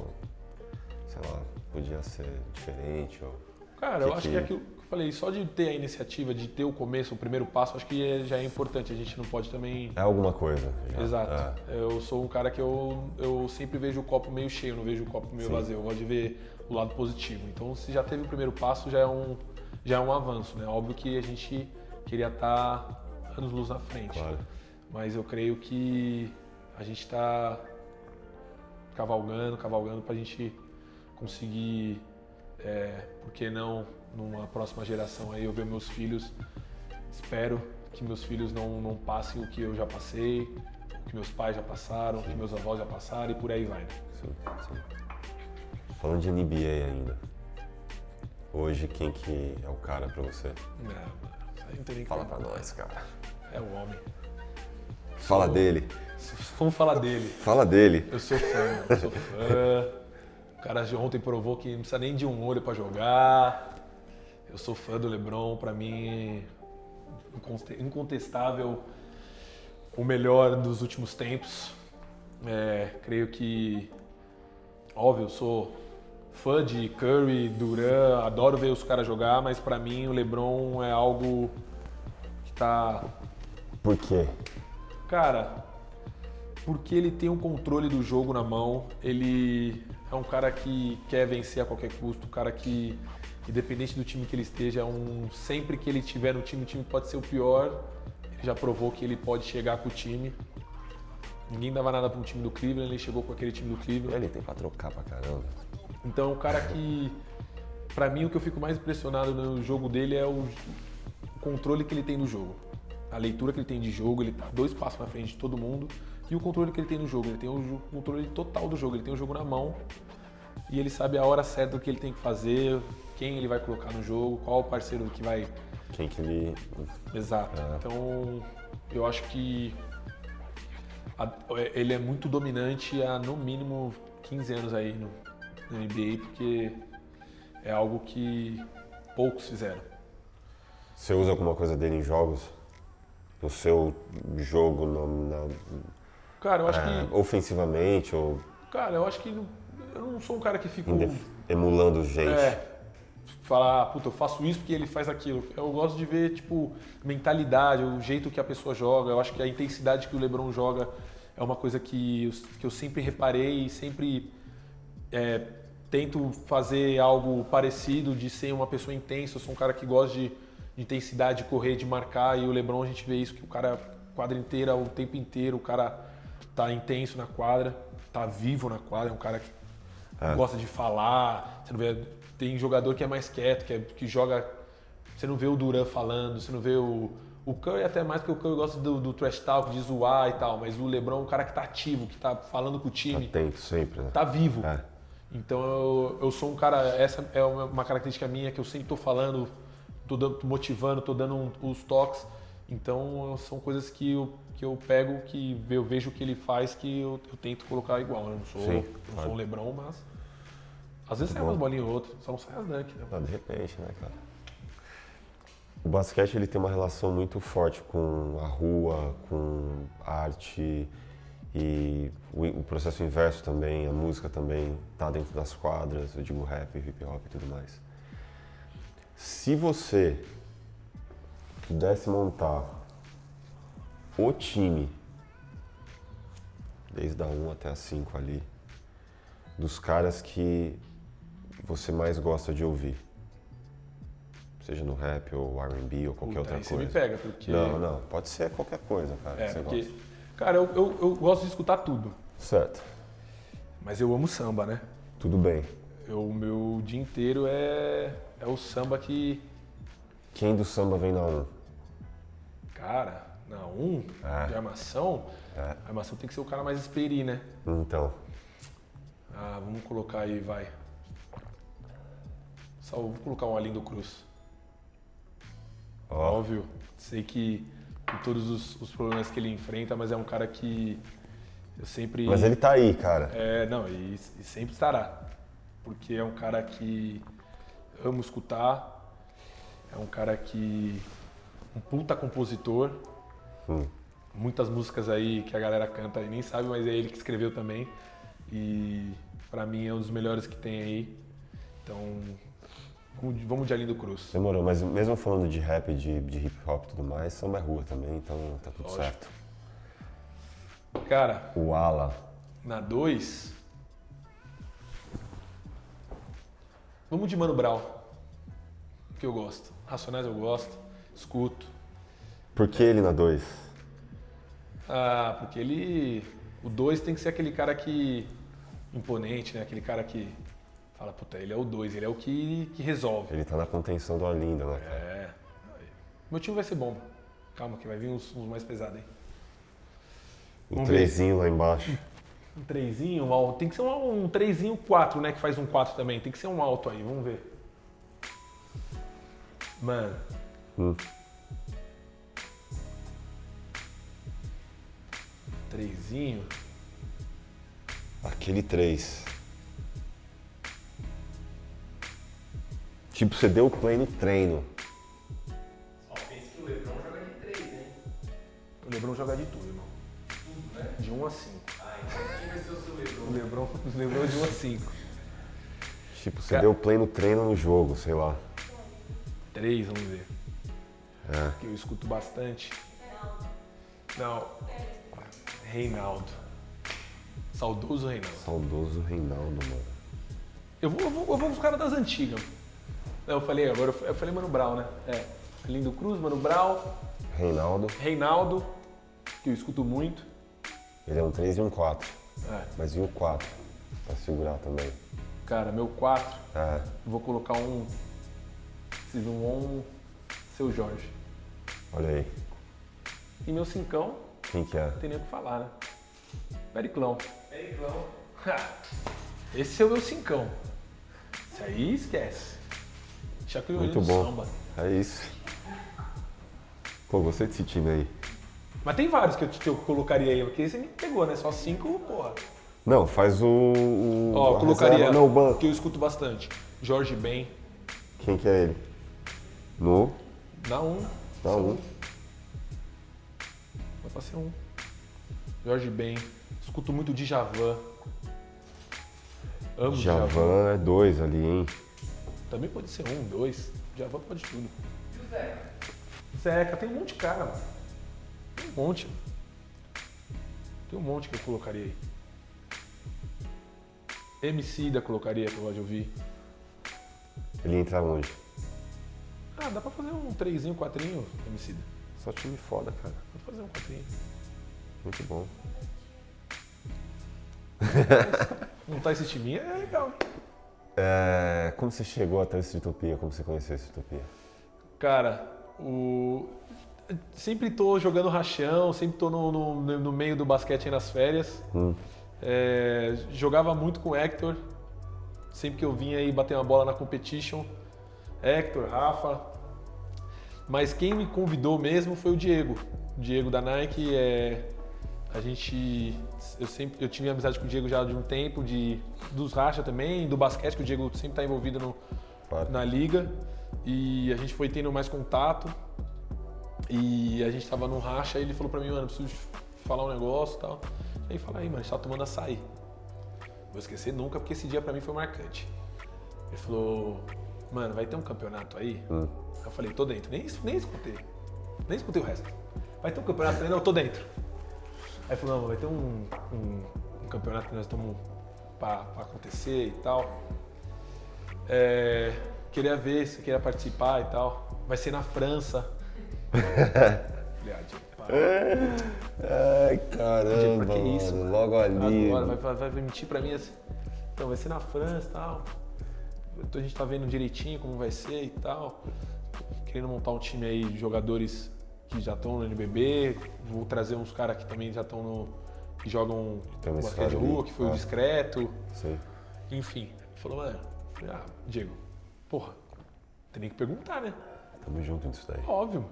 sei lá, podia ser diferente? Ou...
Cara, que eu acho que... que é aquilo que eu falei, só de ter a iniciativa, de ter o começo, o primeiro passo, acho que é, já é importante. A gente não pode também.
É alguma coisa.
Já. Exato. É. Eu sou um cara que eu, eu sempre vejo o copo meio cheio, não vejo o copo meio Sim. vazio. Eu gosto de ver o lado positivo. Então, se já teve o primeiro passo, já é um, já é um avanço, né? Óbvio que a gente queria estar tá anos luz na frente.
Claro.
Mas eu creio que a gente está cavalgando, cavalgando para a gente conseguir, é, por que não, numa próxima geração aí eu ver meus filhos. Espero que meus filhos não, não passem o que eu já passei, o que meus pais já passaram, sim. o que meus avós já passaram e por aí vai.
Sim, sim. Falando de NBA ainda, hoje quem que é o cara para você?
Não, não tem nem
Fala para nós, cara.
É o homem.
Fala sou, dele.
Vamos falar dele.
Fala dele.
Eu sou fã, eu sou fã. O cara de ontem provou que não precisa nem de um olho para jogar. Eu sou fã do LeBron, para mim incontestável o melhor dos últimos tempos. É, creio que, óbvio, eu sou fã de Curry, Duran, adoro ver os caras jogar, mas para mim o LeBron é algo que tá.
Por quê?
Cara, porque ele tem o um controle do jogo na mão, ele é um cara que quer vencer a qualquer custo, um cara que, independente do time que ele esteja, é um, sempre que ele estiver no time, o time pode ser o pior, ele já provou que ele pode chegar com o time. Ninguém dava nada para um time do Cleveland, ele chegou com aquele time do Cleveland.
Ele tem para trocar pra caramba.
Então, o cara que, para mim, o que eu fico mais impressionado no jogo dele é o controle que ele tem do jogo a leitura que ele tem de jogo, ele tá dois passos na frente de todo mundo e o controle que ele tem no jogo. Ele tem o controle total do jogo, ele tem o jogo na mão e ele sabe a hora certa do que ele tem que fazer, quem ele vai colocar no jogo, qual o parceiro que vai.
Quem que ele.
Exato. É. Então, eu acho que a, ele é muito dominante há no mínimo 15 anos aí no, no NBA, porque é algo que poucos fizeram.
Você usa alguma coisa dele em jogos? no seu jogo na, na
cara, eu acho é,
que ofensivamente ou
cara, eu acho que eu não sou um cara que fica
emulando gente.
É, falar, puta, eu faço isso porque ele faz aquilo. Eu gosto de ver tipo mentalidade, o jeito que a pessoa joga. Eu acho que a intensidade que o LeBron joga é uma coisa que eu, que eu sempre reparei e sempre é, tento fazer algo parecido, de ser uma pessoa intensa. Eu sou um cara que gosta de de intensidade de correr, de marcar. E o LeBron a gente vê isso, que o cara quadra inteira, o tempo inteiro, o cara tá intenso na quadra, tá vivo na quadra, é um cara que é. gosta de falar. Você não vê, tem jogador que é mais quieto, que, é, que joga. Você não vê o Duran falando, você não vê o. O Curry até mais, porque o Curry gosta do, do trash talk, de zoar e tal, mas o LeBron é um cara que tá ativo, que tá falando com o time.
Atento sempre, né?
Tá vivo. É. Então eu, eu sou um cara, essa é uma característica minha que eu sempre tô falando, tô, dando, tô motivando, tô dando um, os toques. Então são coisas que eu, que eu pego, que eu vejo o que ele faz, que eu, eu tento colocar igual. Eu não sou, Sim, não sou um Lebron, mas às vezes sai umas bolinhas ou outras, só não sai as dunk, né?
Ah, de repente, né, cara? O basquete ele tem uma relação muito forte com a rua, com a arte e o, o processo inverso também, a música também está dentro das quadras, eu digo rap, hip hop e tudo mais. Se você pudesse montar o time, desde a 1 até a 5 ali, dos caras que você mais gosta de ouvir, seja no rap ou R&B ou qualquer Puta, outra coisa.
Você me pega, porque...
Não, não, pode ser qualquer coisa, cara,
é, porque, gosta. Cara, eu, eu, eu gosto de escutar tudo.
Certo.
Mas eu amo samba, né?
Tudo bem.
O meu dia inteiro é, é o samba que...
Quem do samba vem na 1?
Cara, na 1, é. de armação, é. a armação tem que ser o cara mais experi, né?
Então.
Ah, vamos colocar aí, vai. Só vou colocar um Alindo Cruz. Oh. Óbvio, sei que, que todos os, os, problemas que ele enfrenta, mas é um cara que eu sempre.
Mas ele tá aí, cara.
É, não, e, e sempre estará. Porque é um cara que amo escutar, é um cara que um puta compositor. Hum. Muitas músicas aí que a galera canta e nem sabe, mas é ele que escreveu também. E para mim é um dos melhores que tem aí. Então, vamos de Alindo Cruz.
Demorou, mas mesmo falando de rap, de, de hip hop e tudo mais, samba é rua também, então tá tudo Lógico. certo.
Cara.
O Ala.
Na 2. Vamos de Mano Brown. Que eu gosto. Racionais eu gosto escuto.
Por que ele na 2?
Ah, porque ele. O 2 tem que ser aquele cara que. imponente, né? Aquele cara que fala, puta, ele é o 2, ele é o que, que resolve.
Ele tá na contenção do Alinda, né?
É. Meu time vai ser bom. Calma, que vai vir uns, uns mais pesados aí.
Um trezinho lá embaixo.
Um trezinho, um, tem que ser um, um trezinho 4, né? Que faz um 4 também. Tem que ser um alto aí, vamos ver. Mano, Hum. Trezinho.
Aquele três. Tipo, você deu play no treino.
Só pense que o Lebron joga de três, hein? O Lebron joga de tudo, irmão. Tudo, né? De 1 um a 5. Ah, então quem vai ser o seu Lebron? O Lebron, o Lebron de 1 um a 5.
Tipo, você Ca... deu play no treino no jogo, sei lá.
3, vamos ver é. que eu escuto bastante. Não, Reinaldo. Saudoso Reinaldo.
Saudoso Reinaldo, mano.
Eu vou, eu vou, eu vou com os caras das antigas. Eu falei agora, eu falei Mano Brown, né? É. Lindo Cruz, Mano Brown.
Reinaldo.
Reinaldo, que eu escuto muito.
Ele é um 3 e um 4. É. Mas e o 4? Pra segurar também.
Cara, meu 4. É. Vou colocar um. Preciso um. Seu Jorge.
Olha aí.
E meu cincão.
Quem que é?
Não tem nem o que falar, né? Periclão. Periclão. Esse é o meu cincão. Isso aí esquece. Já que eu
Muito bom. Samba. É isso. Pô, gostei desse time aí.
Mas tem vários que eu, que eu colocaria aí, porque você me pegou, né? Só cinco, porra.
Não, faz o. o
Ó, colocaria. No banco. Que eu escuto bastante. Jorge Ben.
Quem que é ele? No?
Na um.
Dá um.
Vai pra ser um. Jorge Ben. Escuto muito de Javan.
Amo Javan. Javan é dois ali, hein?
Também pode ser um, dois. Javan pode tudo. E o Zeca? Zeca, tem um monte de cara, mano. Tem um monte. Tem um monte que eu colocaria aí. MC da colocaria que eu gosto de ouvir.
Ele entra onde?
Ah, dá pra fazer um 3, 4, homicida.
Só time foda, cara.
Vou fazer um 4.
Muito bom.
montar esse time é legal.
É, como você chegou até o Streetopia? Como você conheceu o Streetopia?
Cara, o... sempre tô jogando rachão, sempre tô no, no, no meio do basquete nas férias.
Hum.
É, jogava muito com o Hector. Sempre que eu vinha aí bater uma bola na competition. Hector, Rafa. Mas quem me convidou mesmo foi o Diego. O Diego da Nike é. A gente. Eu sempre eu tive amizade com o Diego já de um tempo, de, dos racha também, do basquete, que o Diego sempre está envolvido no,
Claro.
na liga. E a gente foi tendo mais contato. E a gente tava num racha e ele falou pra mim, mano, preciso falar um negócio e tal. Aí fala aí, mano, a gente tá tomando açaí. Vou esquecer nunca, porque esse dia pra mim foi marcante. Ele falou, mano, vai ter um campeonato aí?
Hum.
Eu falei, tô dentro. Nem, nem escutei. Nem escutei o resto. Vai ter um campeonato? Não, eu tô dentro. Aí falou, não, vai ter um, um, um campeonato que nós estamos pra, pra acontecer e tal. É, queria ver se queria participar e tal. Vai ser na França. Falei, ah, para.
Ai, caramba,
pra que isso,
mano,
mano?
logo ali.
Agora, vai, vai, vai mentir pra mim assim. Então, vai ser na França e tal. Então a gente tá vendo direitinho como vai ser e tal. Querendo montar um time aí de jogadores que já estão no NBB. Vou trazer uns caras que também já estão no. que jogam
uma
basquete de rua, que foi o
É.
discreto.
Sei.
Enfim. Ele falou, mano, falei, ah, Diego, porra, tem que perguntar, né?
Tamo junto nisso daí.
Óbvio.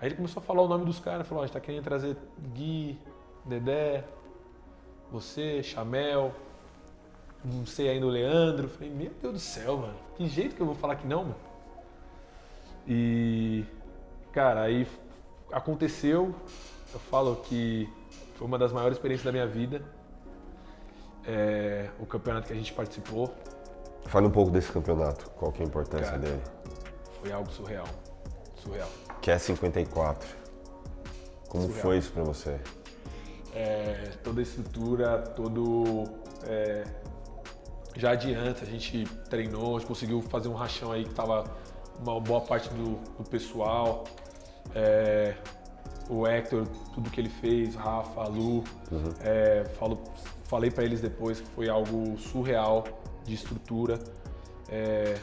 Aí ele começou a falar o nome dos caras, falou, ó, a gente tá querendo trazer Gui, Dedé, você, Chamel, não sei ainda o Leandro. Falei, meu Deus do céu, mano, que jeito que eu vou falar que não, mano? E, cara, aí aconteceu, eu falo que foi uma das maiores experiências da minha vida. É, o campeonato que a gente participou
Fale um pouco desse campeonato. Qual que é a importância
Cara.
dele?
foi algo surreal. Surreal.
Que é 54. Como
Surreal.
foi isso pra você?
É, toda a estrutura, todo. é, já adianta, a gente treinou, a gente conseguiu fazer um rachão aí que tava uma boa parte do, do pessoal. É, o Hector, tudo que ele fez, Rafa, Lu, é, falo, falei para eles depois que foi algo surreal de estrutura. É,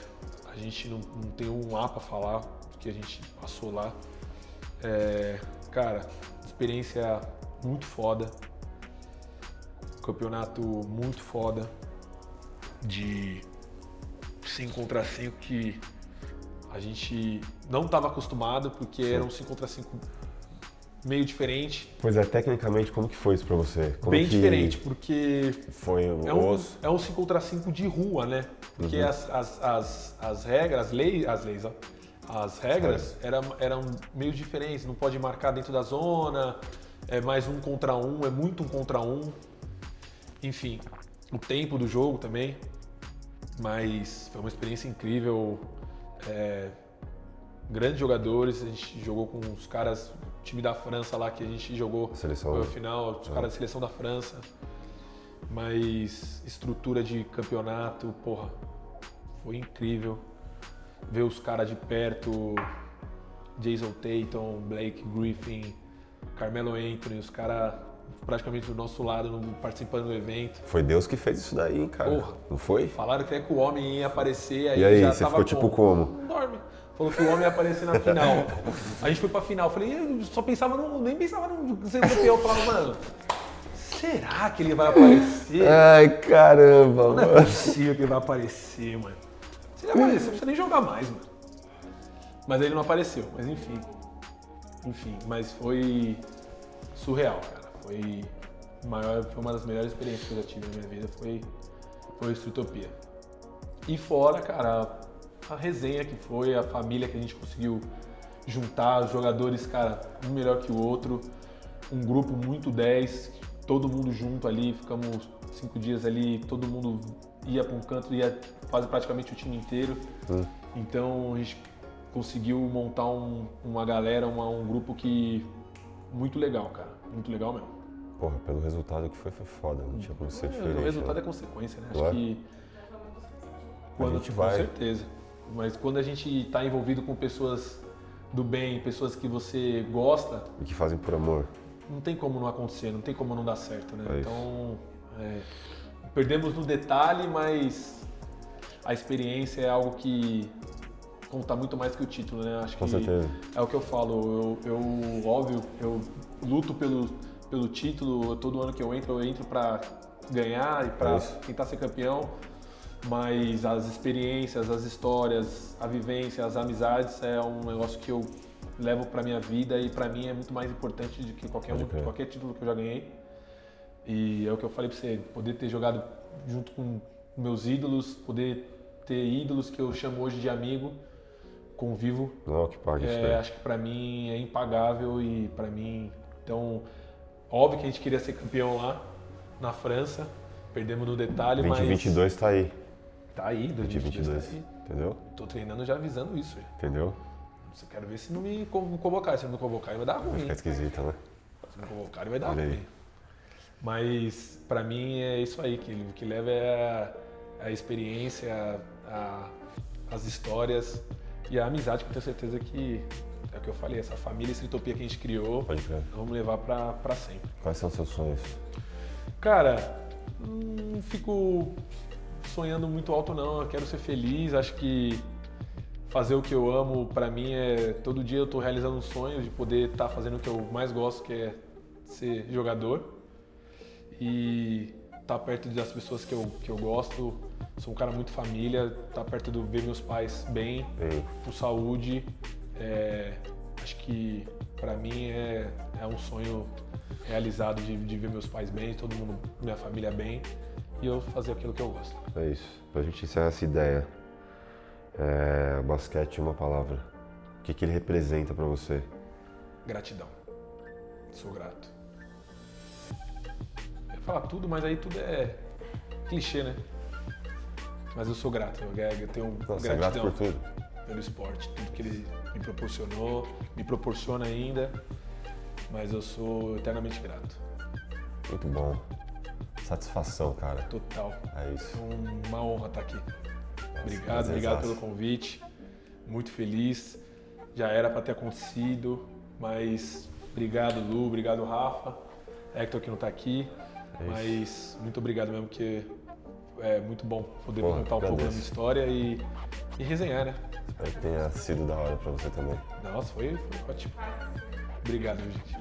a gente não, não tem um A para falar do que a gente passou lá. É, cara, experiência muito foda. Campeonato muito foda. De 5 contra 5 que a gente não estava acostumado, porque era um 5 contra 5 meio diferente.
Pois é, tecnicamente, como que foi isso pra você? Como
bem diferente, porque
Foi
é um,
osso?
é um 5 contra 5 de rua, né? Porque as, as, as, as regras, as leis, as leis, ó, as regras eram, eram meio diferentes. Não pode marcar dentro da zona, é mais um contra um, é muito um contra um. Enfim, o tempo do jogo também. Mas foi uma experiência incrível. É, grandes jogadores, a gente jogou com os caras, o time da França lá que a gente jogou
Seleção.
ao final, os caras da seleção da França. Mas estrutura de campeonato, porra, foi incrível. Ver os caras de perto, Jason Tatum, Blake Griffin, Carmelo Anthony, os caras praticamente do nosso lado participando do evento.
Foi Deus que fez isso daí, cara?
Porra.
Não foi?
Falaram que, é que o homem ia aparecer, aí
E aí,
já
você
tava
ficou tipo como?
Dorme. Falou que o homem ia aparecer na final. A gente foi pra final. Eu falei, eu só pensava no. Nem pensava no ser campeão. Eu falava, mano, será que ele vai aparecer?
Ai, caramba,
Não é
mano.
possível que ele vai aparecer, mano. Se ele aparecer, não precisa nem jogar mais, mano. Mas ele não apareceu, mas enfim. Enfim, mas foi surreal, cara. Foi, maior, foi uma das melhores experiências que eu já tive na minha vida, foi, foi o Streetopia. E fora, cara, a resenha que foi, a família que a gente conseguiu juntar, os jogadores, cara, um melhor que o outro, um grupo muito 10, todo mundo junto ali, ficamos cinco dias ali, todo mundo ia para um canto, ia quase praticamente o time inteiro. Então a gente conseguiu montar um- uma galera, uma- um grupo que muito legal, cara, muito legal mesmo.
Porra, pelo resultado que foi, foi foda. Não tinha como ser
É,
diferente.
o resultado
né?
é consequência, né?
Claro.
Acho que quando,
gente vai.
Com certeza. Mas quando a gente está envolvido com pessoas do bem, pessoas que você gosta,
E que fazem por amor.
não tem como não acontecer, não tem como não dar certo, né?
É
então, é, perdemos no detalhe, mas a experiência é algo que conta muito mais que o título, né? Acho
Com
que
certeza.
é o que eu falo. Eu, eu óbvio, eu luto pelo, pelo título. Todo ano que eu entro, eu entro para ganhar e para
É isso.
tentar ser campeão. Mas as experiências, as histórias, a vivência, as amizades é um negócio que eu levo para minha vida e para mim é muito mais importante do que qualquer um, qualquer título que eu já ganhei. E é o que eu falei para você, poder ter jogado junto com meus ídolos, poder ter ídolos que eu chamo hoje de amigo, convivo
Não, que paga isso
é,
daí.
acho que pra mim é impagável e pra mim, então, óbvio que a gente queria ser campeão lá na França, perdemos no detalhe,
2022 tá aí.
mas tá aí, 2022
2022.
tá aí.
Entendeu?
Tô treinando já avisando isso. já.
Entendeu?
Só quero ver se não me con- convocar, se não me convocar vai dar ruim.
Fica esquisita, né?
Se não convocar vai dar
Olha aí.
ruim. Mas pra mim é isso aí que o que leva é a, a experiência, a- as histórias e a amizade que eu tenho certeza que é o que eu falei, essa família, essa utopia que a gente criou,
Pode crer.
vamos levar pra sempre.
Quais são os seus sonhos?
Cara, não fico sonhando muito alto não, eu quero ser feliz, acho que fazer o que eu amo pra mim é todo dia eu tô realizando um sonho de poder estar fazendo o que eu mais gosto, que é ser jogador e estar perto das pessoas que eu, que eu gosto. Sou um cara muito família, estar perto do ver meus pais bem,
Bem,
com saúde. é, acho que pra mim é, é um sonho realizado de, de ver meus pais bem, todo mundo, minha família bem e eu fazer aquilo que eu gosto.
é isso. Pra gente encerrar essa ideia, é, basquete em uma palavra. O que, que ele representa pra você?
Gratidão. Sou grato. Falar tudo, mas aí tudo é clichê, né? Mas eu sou grato, eu, eu tenho
Nossa, é grato
gratidão
por tudo.
pelo esporte, tudo que ele me proporcionou, me proporciona ainda, mas eu sou eternamente grato.
Muito bom. Satisfação, cara.
Total.
É isso.
É uma honra estar aqui. Obrigado,
prazerzaço.
obrigado pelo convite. Muito feliz. Já era para ter acontecido, mas obrigado, Lu, obrigado, Rafa. Hector que não está aqui,
É
mas muito obrigado mesmo, porque é muito bom poder
Porra,
contar um pouco da minha história e, e resenhar, né?
Espero que tenha sido da hora pra você também.
Nossa, foi, foi ótimo. Obrigado, gente.